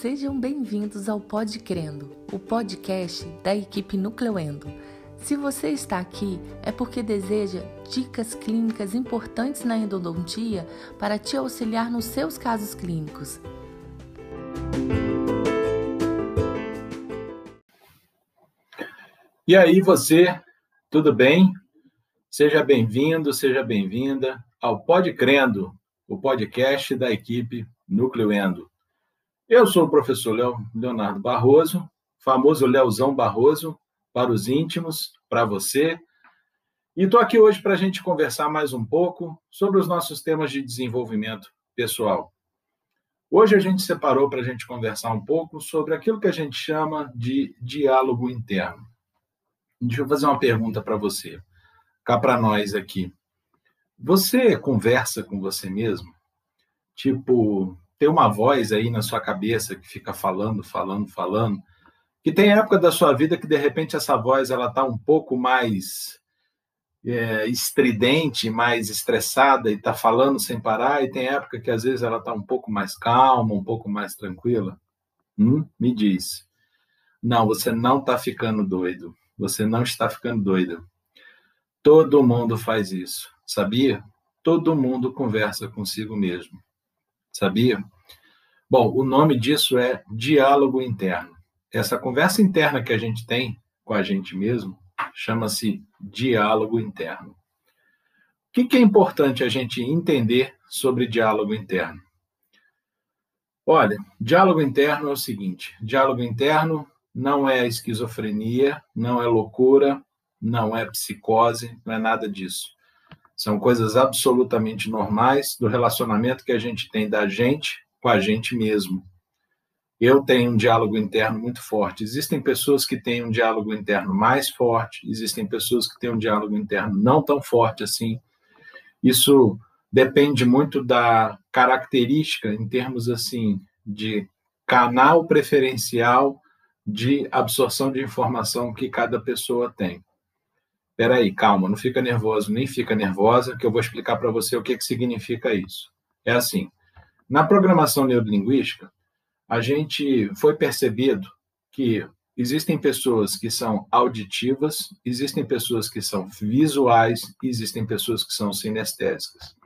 sejam bem-vindos ao Pod Crendo, o podcast da equipe Nucleuendo. Se você está aqui, é porque deseja dicas clínicas importantes na endodontia para te auxiliar nos seus casos clínicos. E aí, você, tudo bem? Seja bem-vindo, seja bem-vinda ao Pod Crendo, o podcast da equipe Nucleuendo. Eu sou o professor Leonardo Barroso, famoso Leozão Barroso, para os íntimos, para você. E estou aqui hoje para a gente conversar mais um pouco sobre os nossos temas de desenvolvimento pessoal. Hoje a gente separou para a gente conversar um pouco sobre aquilo que a gente chama de diálogo interno. Deixa eu fazer uma pergunta para você, cá para nós aqui. Você conversa com você mesmo? Tipo, tem uma voz aí na sua cabeça que fica falando, falando, falando, que tem época da sua vida que de repente essa voz ela está um pouco mais é, estridente, mais estressada e está falando sem parar, e tem época que às vezes ela está um pouco mais calma, um pouco mais tranquila. Hum? Me diz. Não, você não está ficando doido. Você não está ficando doido. Todo mundo faz isso, sabia? Todo mundo conversa consigo mesmo. Sabia? Bom, o nome disso é diálogo interno. Essa conversa interna que a gente tem com a gente mesmo chama-se diálogo interno. O que, é importante a gente entender sobre diálogo interno? Olha, diálogo interno é o seguinte: diálogo interno não é esquizofrenia, não é loucura, não é psicose, não é nada disso. São coisas absolutamente normais do relacionamento que a gente tem da gente com a gente mesmo. Eu tenho um diálogo interno muito forte. Existem pessoas que têm um diálogo interno mais forte, existem pessoas que têm um diálogo interno não tão forte assim. Isso depende muito da característica em termos assim de canal preferencial de absorção de informação que cada pessoa tem. Peraí, calma, não fica nervoso, nem fica nervosa, que eu vou explicar para você o que, que significa isso. É assim, na programação neurolinguística, a gente foi percebido que existem pessoas que são auditivas, existem pessoas que são visuais, existem pessoas que são sinestésicas.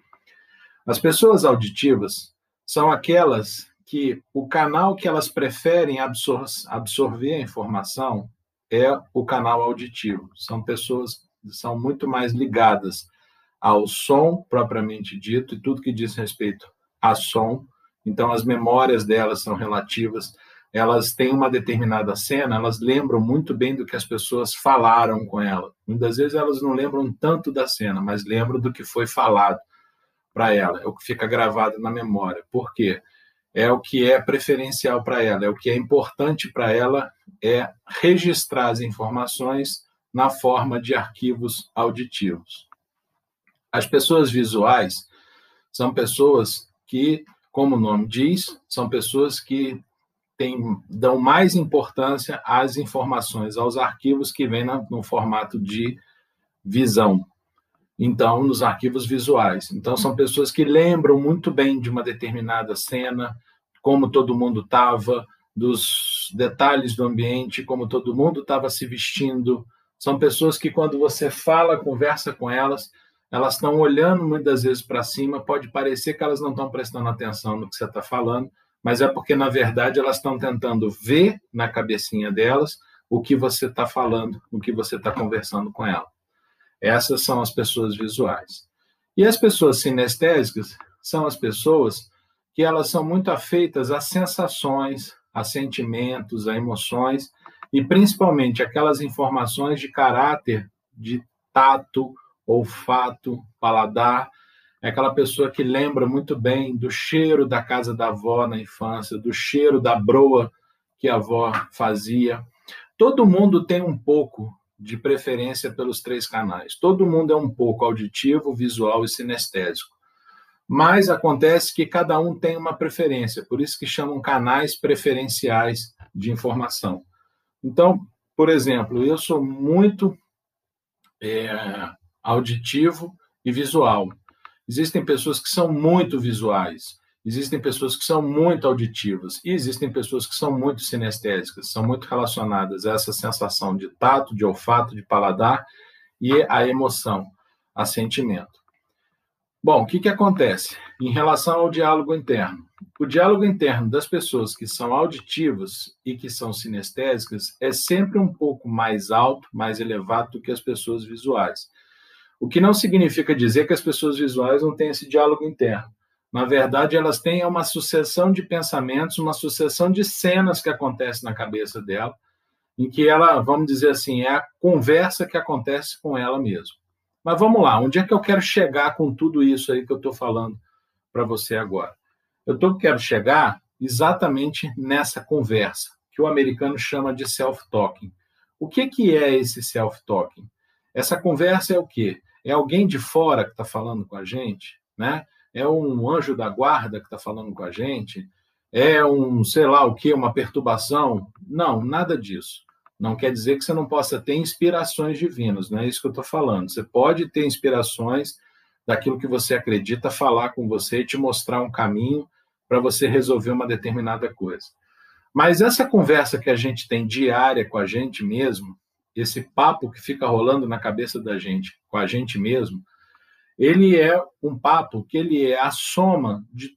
As pessoas auditivas são aquelas que o canal que elas preferem absor absorver a informação é o canal auditivo. São pessoas que são muito mais ligadas ao som propriamente dito e tudo que diz respeito a som. Então, as memórias delas são relativas. Elas têm uma determinada cena, elas lembram muito bem do que as pessoas falaram com ela. Muitas vezes elas não lembram tanto da cena, mas lembram do que foi falado para ela. É o que fica gravado na memória. Por quê? é o que é preferencial para ela, é o que é importante para ela, é registrar as informações na forma de arquivos auditivos. As pessoas visuais são pessoas que, como o nome diz, são pessoas que dão mais importância às informações, aos arquivos que vêm no formato de visão, então, nos arquivos visuais. Então, são pessoas que lembram muito bem de uma determinada cena, como todo mundo estava, dos detalhes do ambiente, como todo mundo estava se vestindo. São pessoas que, quando você fala, conversa com elas, elas estão olhando muitas vezes para cima, pode parecer que elas não estão prestando atenção no que você está falando, mas é porque, na verdade, elas estão tentando ver na cabecinha delas o que você está falando, o que você está conversando com ela. Essas são as pessoas visuais. E as pessoas sinestésicas são as pessoas que elas são muito afeitas a sensações, a sentimentos, a emoções e principalmente aquelas informações de caráter de tato, olfato, paladar. É aquela pessoa que lembra muito bem do cheiro da casa da avó na infância, do cheiro da broa que a avó fazia. Todo mundo tem um pouco de preferência pelos três canais. Todo mundo é um pouco auditivo, visual e sinestésico. Mas acontece que cada um tem uma preferência, por isso que chamam canais preferenciais de informação. Então, por exemplo, eu sou muito é, auditivo e visual. Existem pessoas que são muito visuais. Existem pessoas que são muito auditivas e existem pessoas que são muito sinestésicas, são muito relacionadas a essa sensação de tato, de olfato, de paladar e a emoção, a sentimento. Bom, o que, que acontece em relação ao diálogo interno? O diálogo interno das pessoas que são auditivas e que são sinestésicas é sempre um pouco mais alto, mais elevado do que as pessoas visuais. O que não significa dizer que as pessoas visuais não têm esse diálogo interno. Na verdade, elas têm uma sucessão de pensamentos, uma sucessão de cenas que acontecem na cabeça dela, em que ela, vamos dizer assim, é a conversa que acontece com ela mesma. Mas vamos lá, onde é que eu quero chegar com tudo isso aí que eu estou falando para você agora? Eu tô, quero chegar exatamente nessa conversa, que o americano chama de self-talking. O que, que é esse self-talking? Essa conversa é o quê? É alguém de fora que está falando com a gente, né? É um anjo da guarda que está falando com a gente? É um, sei lá o que, uma perturbação? Não, nada disso. Não quer dizer que você não possa ter inspirações divinas, não é isso que eu estou falando. Você pode ter inspirações daquilo que você acredita falar com você e te mostrar um caminho para você resolver uma determinada coisa. Mas essa conversa que a gente tem diária com a gente mesmo, esse papo que fica rolando na cabeça da gente com a gente mesmo, ele é um papo que ele é a soma de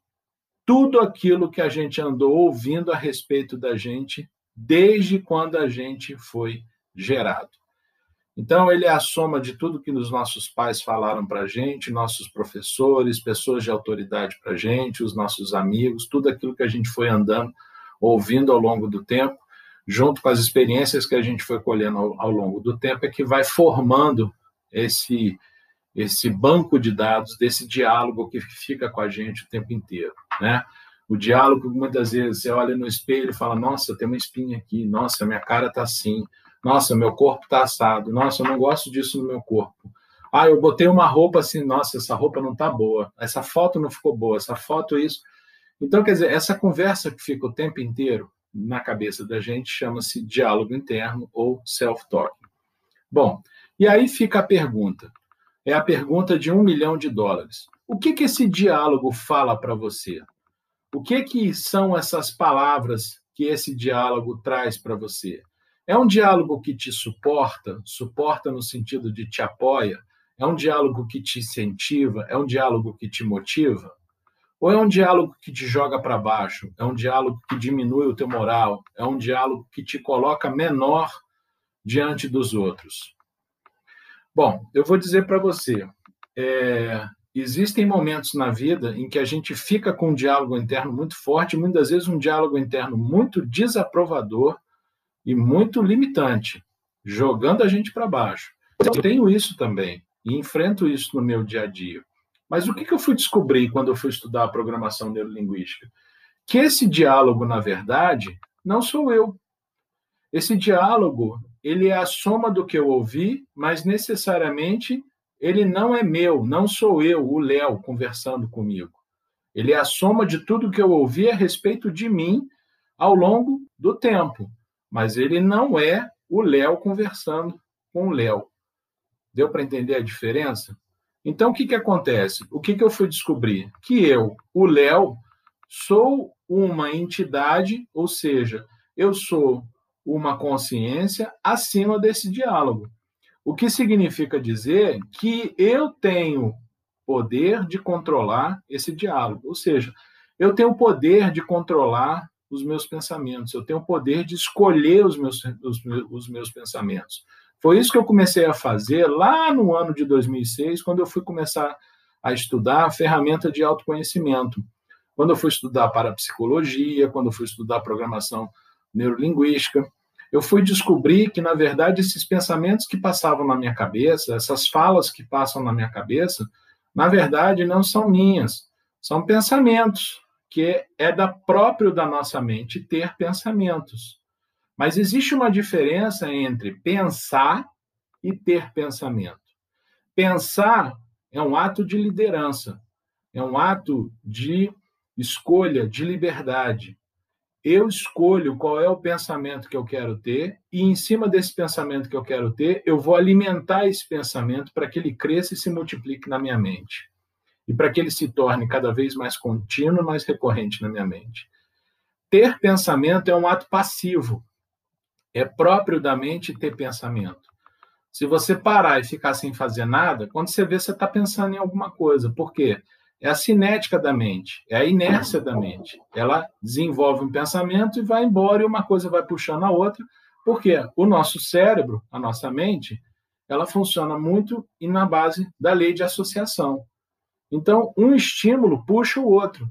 tudo aquilo que a gente andou ouvindo a respeito da gente desde quando a gente foi gerado. Então, ele é a soma de tudo que os nossos pais falaram para a gente, nossos professores, pessoas de autoridade para a gente, os nossos amigos, tudo aquilo que a gente foi andando, ouvindo ao longo do tempo, junto com as experiências que a gente foi colhendo ao, ao longo do tempo, é que vai formando esse, esse banco de dados, desse diálogo que fica com a gente o tempo inteiro, né? O diálogo, muitas vezes, você olha no espelho e fala: Nossa, tem uma espinha aqui, nossa, minha cara está assim, nossa, meu corpo está assado, nossa, eu não gosto disso no meu corpo. Ah, eu botei uma roupa assim, nossa, essa roupa não está boa, essa foto não ficou boa, essa foto isso. Então, quer dizer, essa conversa que fica o tempo inteiro na cabeça da gente chama-se diálogo interno ou self-talking. Bom, e aí fica a pergunta. É a pergunta de um milhão de dólares. O que, que esse diálogo fala para você? O que que são essas palavras que esse diálogo traz para você? É um diálogo que te suporta, suporta no sentido de te apoia? É um diálogo que te incentiva? É um diálogo que te motiva? Ou é um diálogo que te joga para baixo? É um diálogo que diminui o teu moral? É um diálogo que te coloca menor diante dos outros? Bom, eu vou dizer para você, é, existem momentos na vida em que a gente fica com um diálogo interno muito forte, muitas vezes um diálogo interno muito desaprovador e muito limitante, jogando a gente para baixo. Eu tenho isso também e enfrento isso no meu dia a dia. Mas o que eu fui descobrir quando eu fui estudar a programação neurolinguística? Que esse diálogo, na verdade, não sou eu. Esse diálogo, ele é a soma do que eu ouvi, mas necessariamente ele não é meu, não sou eu, o Léo, conversando comigo. Ele é a soma de tudo que eu ouvi a respeito de mim ao longo do tempo. Mas ele não é o Léo conversando com o Léo. Deu para entender a diferença? Então, o que, que acontece? O que, que eu fui descobrir? Que eu, o Léo, sou uma entidade, ou seja, eu sou uma consciência acima desse diálogo. O que significa dizer que eu tenho poder de controlar esse diálogo, ou seja, eu tenho poder de controlar os meus pensamentos, eu tenho poder de escolher os meus, os, os meus pensamentos. Foi isso que eu comecei a fazer lá no ano de 2006, quando eu fui começar a estudar a ferramenta de autoconhecimento. Quando eu fui estudar parapsicologia, quando eu fui estudar programação neurolinguística, eu fui descobrir que, na verdade, esses pensamentos que passavam na minha cabeça, essas falas que passam na minha cabeça, na verdade, não são minhas, são pensamentos, que é da próprio da nossa mente ter pensamentos. Mas existe uma diferença entre pensar e ter pensamento. Pensar é um ato de liderança, é um ato de escolha, de liberdade eu escolho qual é o pensamento que eu quero ter, e em cima desse pensamento que eu quero ter, eu vou alimentar esse pensamento para que ele cresça e se multiplique na minha mente. e para que ele se torne cada vez mais contínuo, mais recorrente na minha mente. Ter pensamento é um ato passivo. É próprio da mente ter pensamento. Se você parar e ficar sem fazer nada, quando você vê, você está pensando em alguma coisa. Por quê? É a cinética da mente, é a inércia da mente. Ela desenvolve um pensamento e vai embora, e uma coisa vai puxando a outra, porque o nosso cérebro, a nossa mente, ela funciona muito e na base da lei de associação. Então, um estímulo puxa o outro.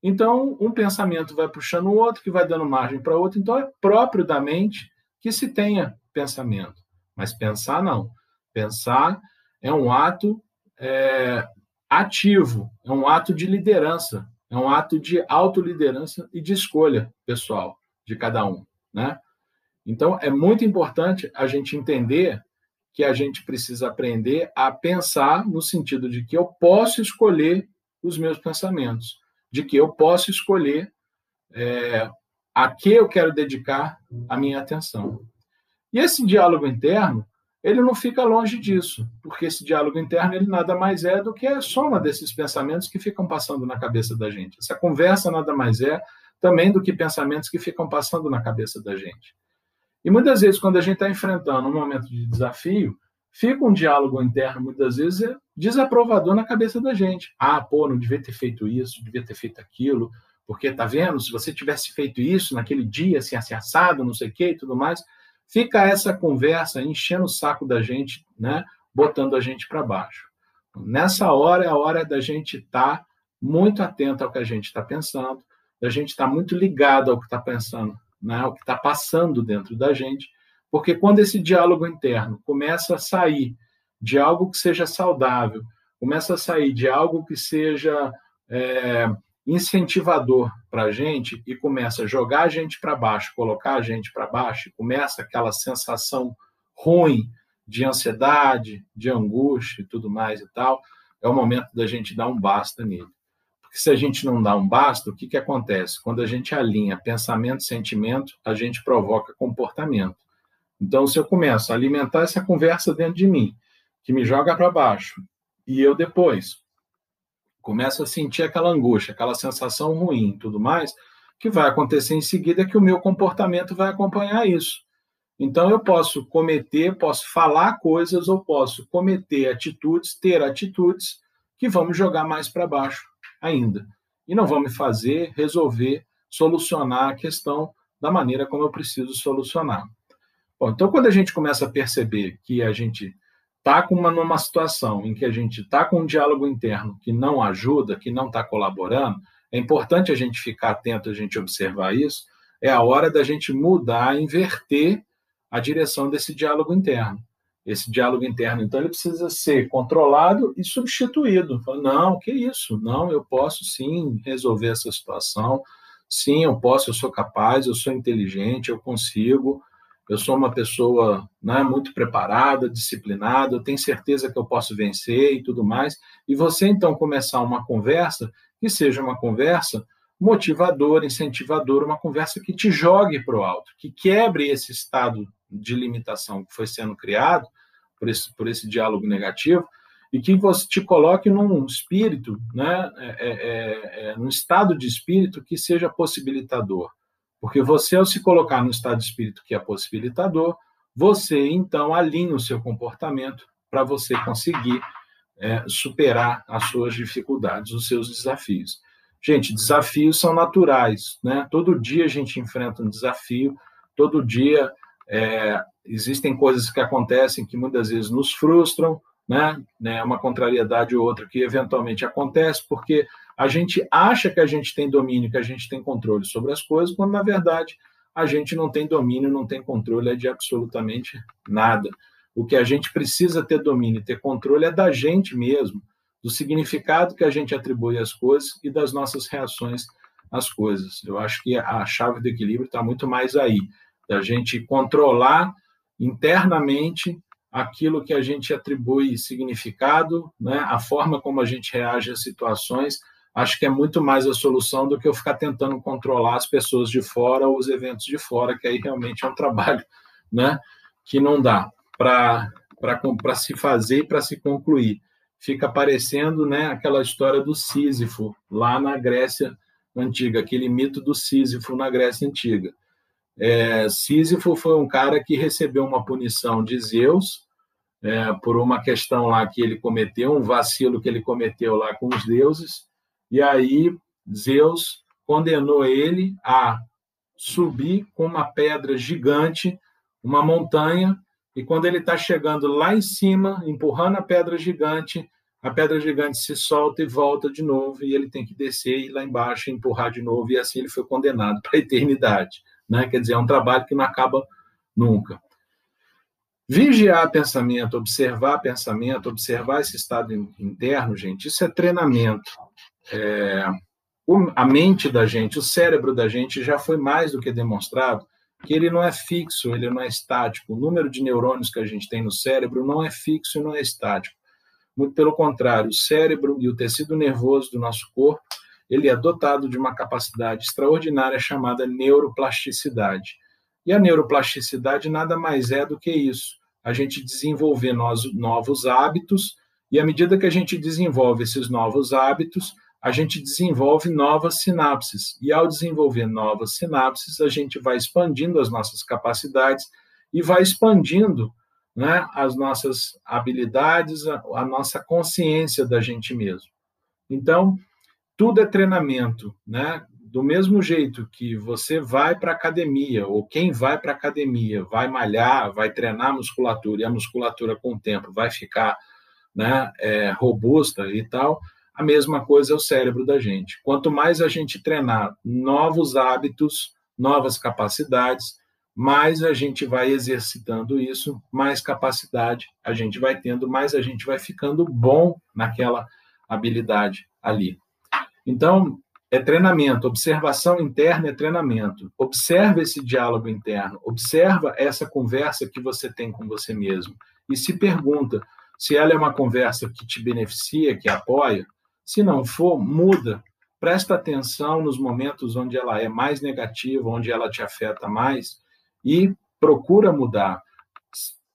Então, um pensamento vai puxando o outro, que vai dando margem para outro. Então, é próprio da mente que se tenha pensamento. Mas pensar, não. Pensar é um ato é, ativo, é um ato de liderança, é um ato de autoliderança e de escolha pessoal de cada um. Né? Então, é muito importante a gente entender que a gente precisa aprender a pensar no sentido de que eu posso escolher os meus pensamentos, de que eu posso escolher é, a que eu quero dedicar a minha atenção. E esse diálogo interno, ele não fica longe disso, porque esse diálogo interno ele nada mais é do que a soma desses pensamentos que ficam passando na cabeça da gente. Essa conversa nada mais é também do que pensamentos que ficam passando na cabeça da gente. E muitas vezes, quando a gente está enfrentando um momento de desafio, fica um diálogo interno, muitas vezes, é desaprovador na cabeça da gente. Ah, pô, não devia ter feito isso, devia ter feito aquilo, porque, tá vendo, se você tivesse feito isso naquele dia, assim, assim assado, não sei o quê e tudo mais, fica essa conversa enchendo o saco da gente, né, botando a gente para baixo. Nessa hora é a hora da gente estar tá muito atento ao que a gente está pensando, da gente estar tá muito ligado ao que está pensando né, o que está passando dentro da gente, porque quando esse diálogo interno começa a sair de algo que seja saudável, começa a sair de algo que seja é, incentivador para a gente e começa a jogar a gente para baixo, colocar a gente para baixo, e começa aquela sensação ruim de ansiedade, de angústia e tudo mais e tal, é o momento da gente dar um basta nele. Porque se a gente não dá um basta, o que, que acontece? Quando a gente alinha pensamento e sentimento, a gente provoca comportamento. Então, se eu começo a alimentar essa conversa dentro de mim, que me joga para baixo, e eu depois começo a sentir aquela angústia, aquela sensação ruim tudo mais, que vai acontecer em seguida é que o meu comportamento vai acompanhar isso. Então, eu posso cometer, posso falar coisas ou posso cometer atitudes, ter atitudes que vão me jogar mais para baixo ainda. E não vão me fazer resolver, solucionar a questão da maneira como eu preciso solucionar. Bom, então, quando a gente começa a perceber que a gente está uma, numa situação em que a gente está com um diálogo interno que não ajuda, que não está colaborando, é importante a gente ficar atento, a gente observar isso. É a hora da gente mudar, inverter a direção desse diálogo interno esse diálogo interno. Então, ele precisa ser controlado e substituído. Não, que isso? Não, eu posso sim resolver essa situação. Sim, eu posso, eu sou capaz, eu sou inteligente, eu consigo. Eu sou uma pessoa né, muito preparada, disciplinada, eu tenho certeza que eu posso vencer e tudo mais. E você, então, começar uma conversa que seja uma conversa motivadora, incentivadora, uma conversa que te jogue para o alto, que quebre esse estado de limitação que foi sendo criado por esse, por esse diálogo negativo e que você te coloque num espírito, né, é, é, é, é, num estado de espírito que seja possibilitador. Porque você, ao se colocar no estado de espírito que é possibilitador, você então alinha o seu comportamento para você conseguir é, superar as suas dificuldades, os seus desafios. Gente, desafios são naturais, né? Todo dia a gente enfrenta um desafio, todo dia é, existem coisas que acontecem que muitas vezes nos frustram, né? né? Uma contrariedade ou outra que eventualmente acontece porque a gente acha que a gente tem domínio, que a gente tem controle sobre as coisas, quando na verdade a gente não tem domínio, não tem controle é de absolutamente nada. O que a gente precisa ter domínio ter controle é da gente mesmo, do significado que a gente atribui às coisas e das nossas reações às coisas. Eu acho que a chave do equilíbrio está muito mais aí da gente controlar internamente aquilo que a gente atribui significado, né? a forma como a gente reage às situações, acho que é muito mais a solução do que eu ficar tentando controlar as pessoas de fora ou os eventos de fora, que aí realmente é um trabalho né? que não dá para se fazer e para se concluir. fica parecendo né, aquela história do Sísifo, lá na Grécia Antiga, aquele mito do Sísifo na Grécia Antiga. É, Sísifo foi um cara que recebeu uma punição de Zeus é, por uma questão lá que ele cometeu, um vacilo que ele cometeu lá com os deuses, e aí Zeus condenou ele a subir com uma pedra gigante, uma montanha, e quando ele está chegando lá em cima, empurrando a pedra gigante, a pedra gigante se solta e volta de novo, e ele tem que descer e ir lá embaixo empurrar de novo, e assim ele foi condenado para a eternidade. Né? Quer dizer, é um trabalho que não acaba nunca. Vigiar pensamento, observar pensamento, observar esse estado interno, gente, isso é treinamento. É, a mente da gente, o cérebro da gente já foi mais do que demonstrado que ele não é fixo, ele não é estático. O número de neurônios que a gente tem no cérebro não é fixo e não é estático. Muito pelo contrário, o cérebro e o tecido nervoso do nosso corpo, ele é dotado de uma capacidade extraordinária chamada neuroplasticidade. E a neuroplasticidade nada mais é do que isso. A gente desenvolver novos hábitos, e à medida que a gente desenvolve esses novos hábitos, a gente desenvolve novas sinapses. E ao desenvolver novas sinapses, a gente vai expandindo as nossas capacidades e vai expandindo né, as nossas habilidades, a, a nossa consciência da gente mesmo. Então, tudo é treinamento, né? Do mesmo jeito que você vai para academia, ou quem vai para academia vai malhar, vai treinar a musculatura, e a musculatura com o tempo vai ficar né, é, robusta e tal, a mesma coisa é o cérebro da gente. Quanto mais a gente treinar novos hábitos, novas capacidades, mais a gente vai exercitando isso, mais capacidade a gente vai tendo, mais a gente vai ficando bom naquela habilidade ali. Então, é treinamento, observação interna é treinamento. Observa esse diálogo interno, observa essa conversa que você tem com você mesmo e se pergunta se ela é uma conversa que te beneficia, que apoia, se não for, muda. Presta atenção nos momentos onde ela é mais negativa, onde ela te afeta mais e procura mudar.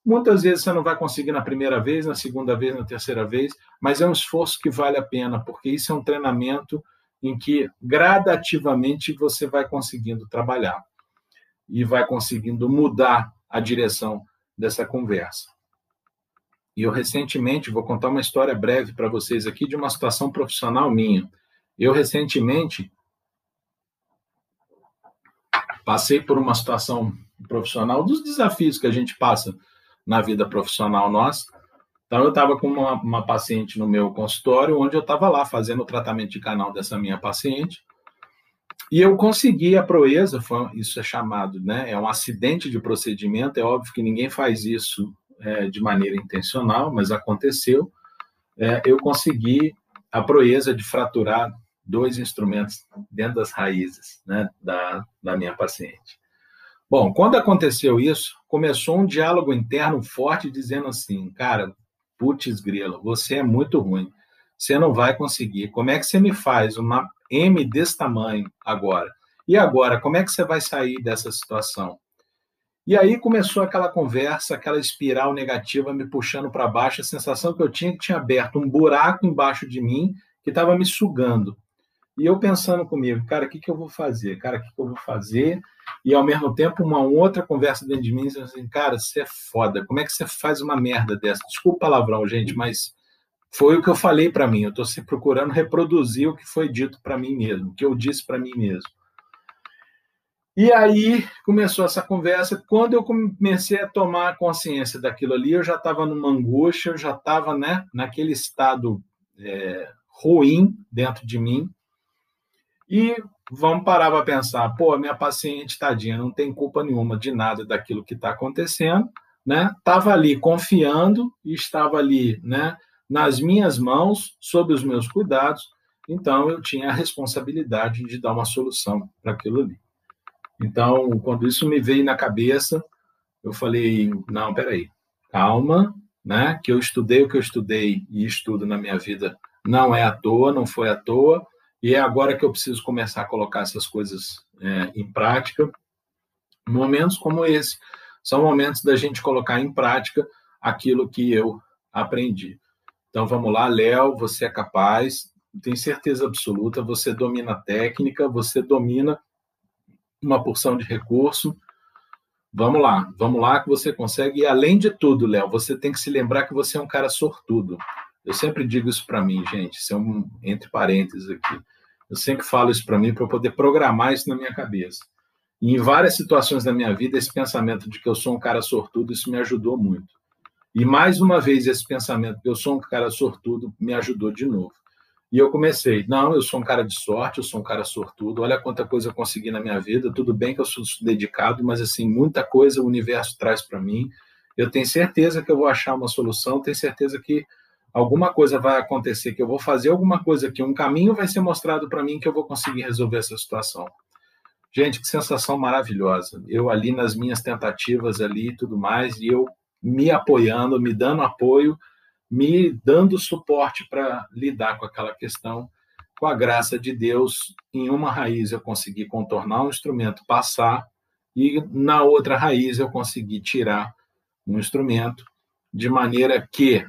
Muitas vezes você não vai conseguir na primeira vez, na segunda vez, na terceira vez, mas é um esforço que vale a pena, porque isso é um treinamento em que gradativamente você vai conseguindo trabalhar e vai conseguindo mudar a direção dessa conversa. E eu recentemente vou contar uma história breve para vocês aqui de uma situação profissional minha. Eu recentemente passei por uma situação profissional dos desafios que a gente passa na vida profissional nossa. Então, eu estava com uma, uma, paciente no meu consultório, onde eu estava lá fazendo o tratamento de canal dessa minha paciente, e eu consegui a proeza, foi, isso é chamado, né? É um acidente de procedimento, é óbvio que ninguém faz isso é, de maneira intencional, mas aconteceu, é, eu consegui a proeza de fraturar dois instrumentos dentro das raízes né, da, da minha paciente. Bom, quando aconteceu isso, começou um diálogo interno forte dizendo assim, cara, putz grilo, você é muito ruim, você não vai conseguir. Como é que você me faz uma M desse tamanho agora? E agora, como é que você vai sair dessa situação? E aí começou aquela conversa, aquela espiral negativa me puxando para baixo, a sensação que eu tinha que tinha aberto um buraco embaixo de mim que estava me sugando. E eu pensando comigo, cara, o que, que eu vou fazer? Cara, o que, que eu vou fazer? E ao mesmo tempo, uma outra conversa dentro de mim, assim, cara, você é foda. Como é que você faz uma merda dessa? Desculpa o palavrão, gente, mas foi o que eu falei para mim. Eu estou procurando reproduzir o que foi dito para mim mesmo, o que eu disse para mim mesmo. E aí começou essa conversa. Quando eu comecei a tomar consciência daquilo ali, eu já estava numa angústia, eu já estava né, naquele estado é, ruim dentro de mim. E vamos parar para pensar: pô, minha paciente, tadinha, não tem culpa nenhuma de nada daquilo que está acontecendo. Né? Estava ali confiando estava ali né, nas minhas mãos, sob os meus cuidados. Então, eu tinha a responsabilidade de dar uma solução para aquilo ali. Então, quando isso me veio na cabeça, eu falei: não, peraí, calma, né? Que eu estudei o que eu estudei e estudo na minha vida não é à toa, não foi à toa, e é agora que eu preciso começar a colocar essas coisas é, em prática. Momentos como esse são momentos da gente colocar em prática aquilo que eu aprendi. Então vamos lá, Léo, você é capaz, tenho certeza absoluta, você domina a técnica, você domina uma porção de recurso. Vamos lá, vamos lá que você consegue. E além de tudo, Léo, você tem que se lembrar que você é um cara sortudo. Eu sempre digo isso para mim, gente, isso é um entre parênteses aqui. Eu sempre falo isso para mim para poder programar isso na minha cabeça. E em várias situações da minha vida, esse pensamento de que eu sou um cara sortudo, isso me ajudou muito. E mais uma vez, esse pensamento de que eu sou um cara sortudo me ajudou de novo. E eu comecei, não, eu sou um cara de sorte, eu sou um cara sortudo, olha quanta coisa eu consegui na minha vida, tudo bem que eu sou dedicado, mas assim, muita coisa o universo traz para mim. Eu tenho certeza que eu vou achar uma solução, tenho certeza que alguma coisa vai acontecer, que eu vou fazer alguma coisa que um caminho vai ser mostrado para mim que eu vou conseguir resolver essa situação. Gente, que sensação maravilhosa. Eu ali nas minhas tentativas ali e tudo mais, e eu me apoiando, me dando apoio, me dando suporte para lidar com aquela questão. Com a graça de Deus, em uma raiz eu consegui contornar um instrumento, passar, e na outra raiz eu consegui tirar um instrumento, de maneira que,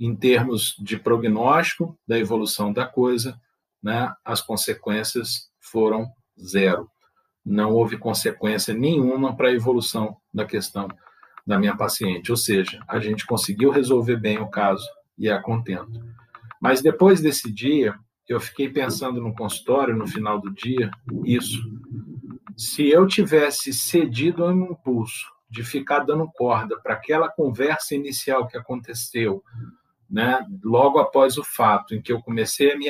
em termos de prognóstico da evolução da coisa, né, as consequências foram zero. Não houve consequência nenhuma para a evolução da questão da minha paciente. Ou seja, a gente conseguiu resolver bem o caso e a contento. Mas depois desse dia, eu fiquei pensando no consultório, no final do dia, isso. Se eu tivesse cedido a um impulso de ficar dando corda para aquela conversa inicial que aconteceu, né, logo após o fato, em que eu comecei a me,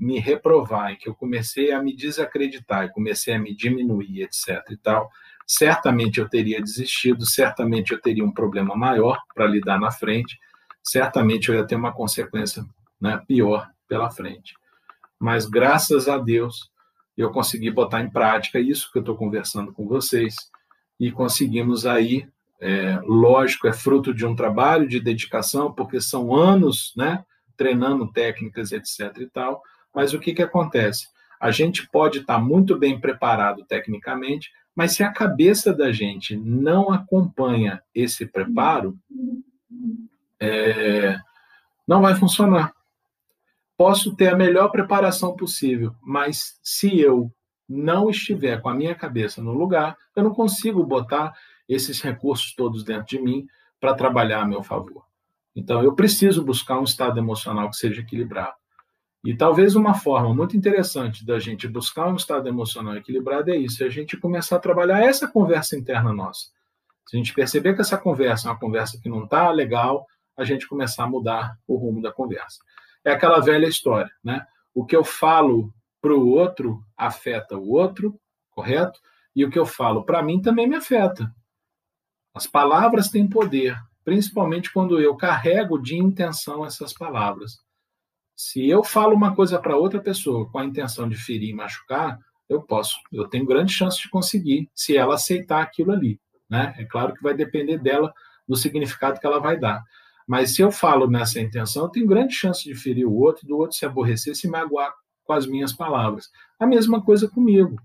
me reprovar, em que eu comecei a me desacreditar, comecei a me diminuir, etc. e tal, certamente eu teria desistido, certamente eu teria um problema maior para lidar na frente, certamente eu ia ter uma consequência né, pior pela frente. Mas graças a Deus eu consegui botar em prática isso que eu estou conversando com vocês e conseguimos aí, é, lógico, é fruto de um trabalho de dedicação, porque são anos, né, treinando técnicas, etc. e tal. Mas o que que acontece? A gente pode estar muito bem preparado tecnicamente, mas se a cabeça da gente não acompanha esse preparo, é, não vai funcionar. Posso ter a melhor preparação possível, mas se eu não estiver com a minha cabeça no lugar, eu não consigo botar esses recursos todos dentro de mim para trabalhar a meu favor. Então, eu preciso buscar um estado emocional que seja equilibrado. E talvez uma forma muito interessante da gente buscar um estado emocional equilibrado é isso, é a gente começar a trabalhar essa conversa interna nossa. Se a gente perceber que essa conversa é uma conversa que não está legal, a gente começar a mudar o rumo da conversa. É aquela velha história, né? O que eu falo para o outro afeta o outro, correto? E o que eu falo para mim também me afeta. As palavras têm poder, principalmente quando eu carrego de intenção essas palavras. Se eu falo uma coisa para outra pessoa com a intenção de ferir e machucar, eu posso, eu tenho grande chance de conseguir, se ela aceitar aquilo ali. Né? É claro que vai depender dela, do significado que ela vai dar. Mas se eu falo nessa intenção, eu tenho grande chance de ferir o outro, do outro se aborrecer, se magoar com as minhas palavras. A mesma coisa comigo.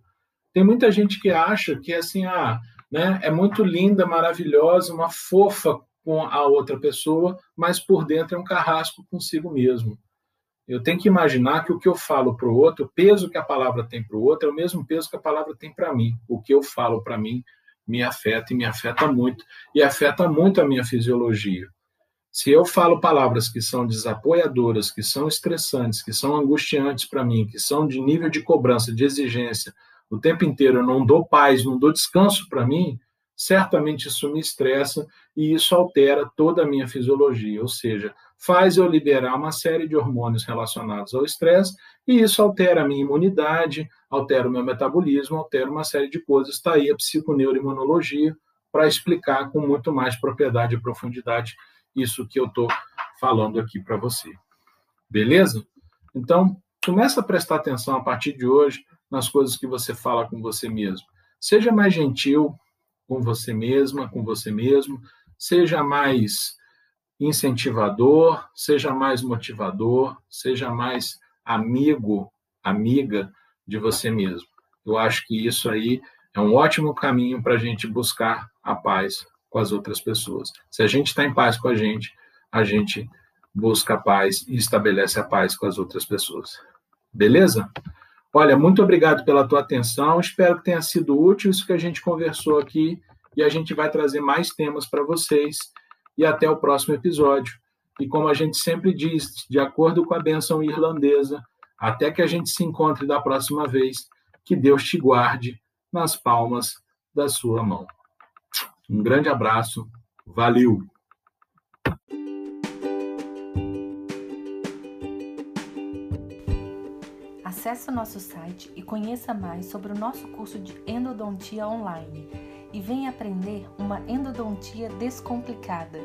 Tem muita gente que acha que assim, ah, né, é muito linda, maravilhosa, uma fofa com a outra pessoa, mas por dentro é um carrasco consigo mesmo. Eu tenho que imaginar que o que eu falo para o outro, o peso que a palavra tem para o outro, é o mesmo peso que a palavra tem para mim. O que eu falo para mim me afeta e me afeta muito. E afeta muito a minha fisiologia. Se eu falo palavras que são desapoiadoras, que são estressantes, que são angustiantes para mim, que são de nível de cobrança, de exigência, o tempo inteiro eu não dou paz, não dou descanso para mim, certamente isso me estressa e isso altera toda a minha fisiologia. Ou seja, faz eu liberar uma série de hormônios relacionados ao estresse, e isso altera a minha imunidade, altera o meu metabolismo, altera uma série de coisas. Está aí a psiconeuroimunologia para explicar com muito mais propriedade e profundidade isso que eu estou falando aqui para você. Beleza? Então, começa a prestar atenção a partir de hoje nas coisas que você fala com você mesmo. Seja mais gentil com você mesma, com você mesmo, seja mais incentivador, seja mais motivador, seja mais amigo, amiga de você mesmo. Eu acho que isso aí é um ótimo caminho para a gente buscar a paz com as outras pessoas. Se a gente está em paz com a gente, a gente busca a paz e estabelece a paz com as outras pessoas. Beleza? Olha, muito obrigado pela tua atenção. Espero que tenha sido útil isso que a gente conversou aqui e a gente vai trazer mais temas para vocês. E até o próximo episódio. E como a gente sempre diz, de acordo com a benção irlandesa, até que a gente se encontre da próxima vez, que Deus te guarde nas palmas da sua mão. Um grande abraço. Valeu! Acesse o nosso site e conheça mais sobre o nosso curso de endodontia online e venha aprender uma endodontia descomplicada.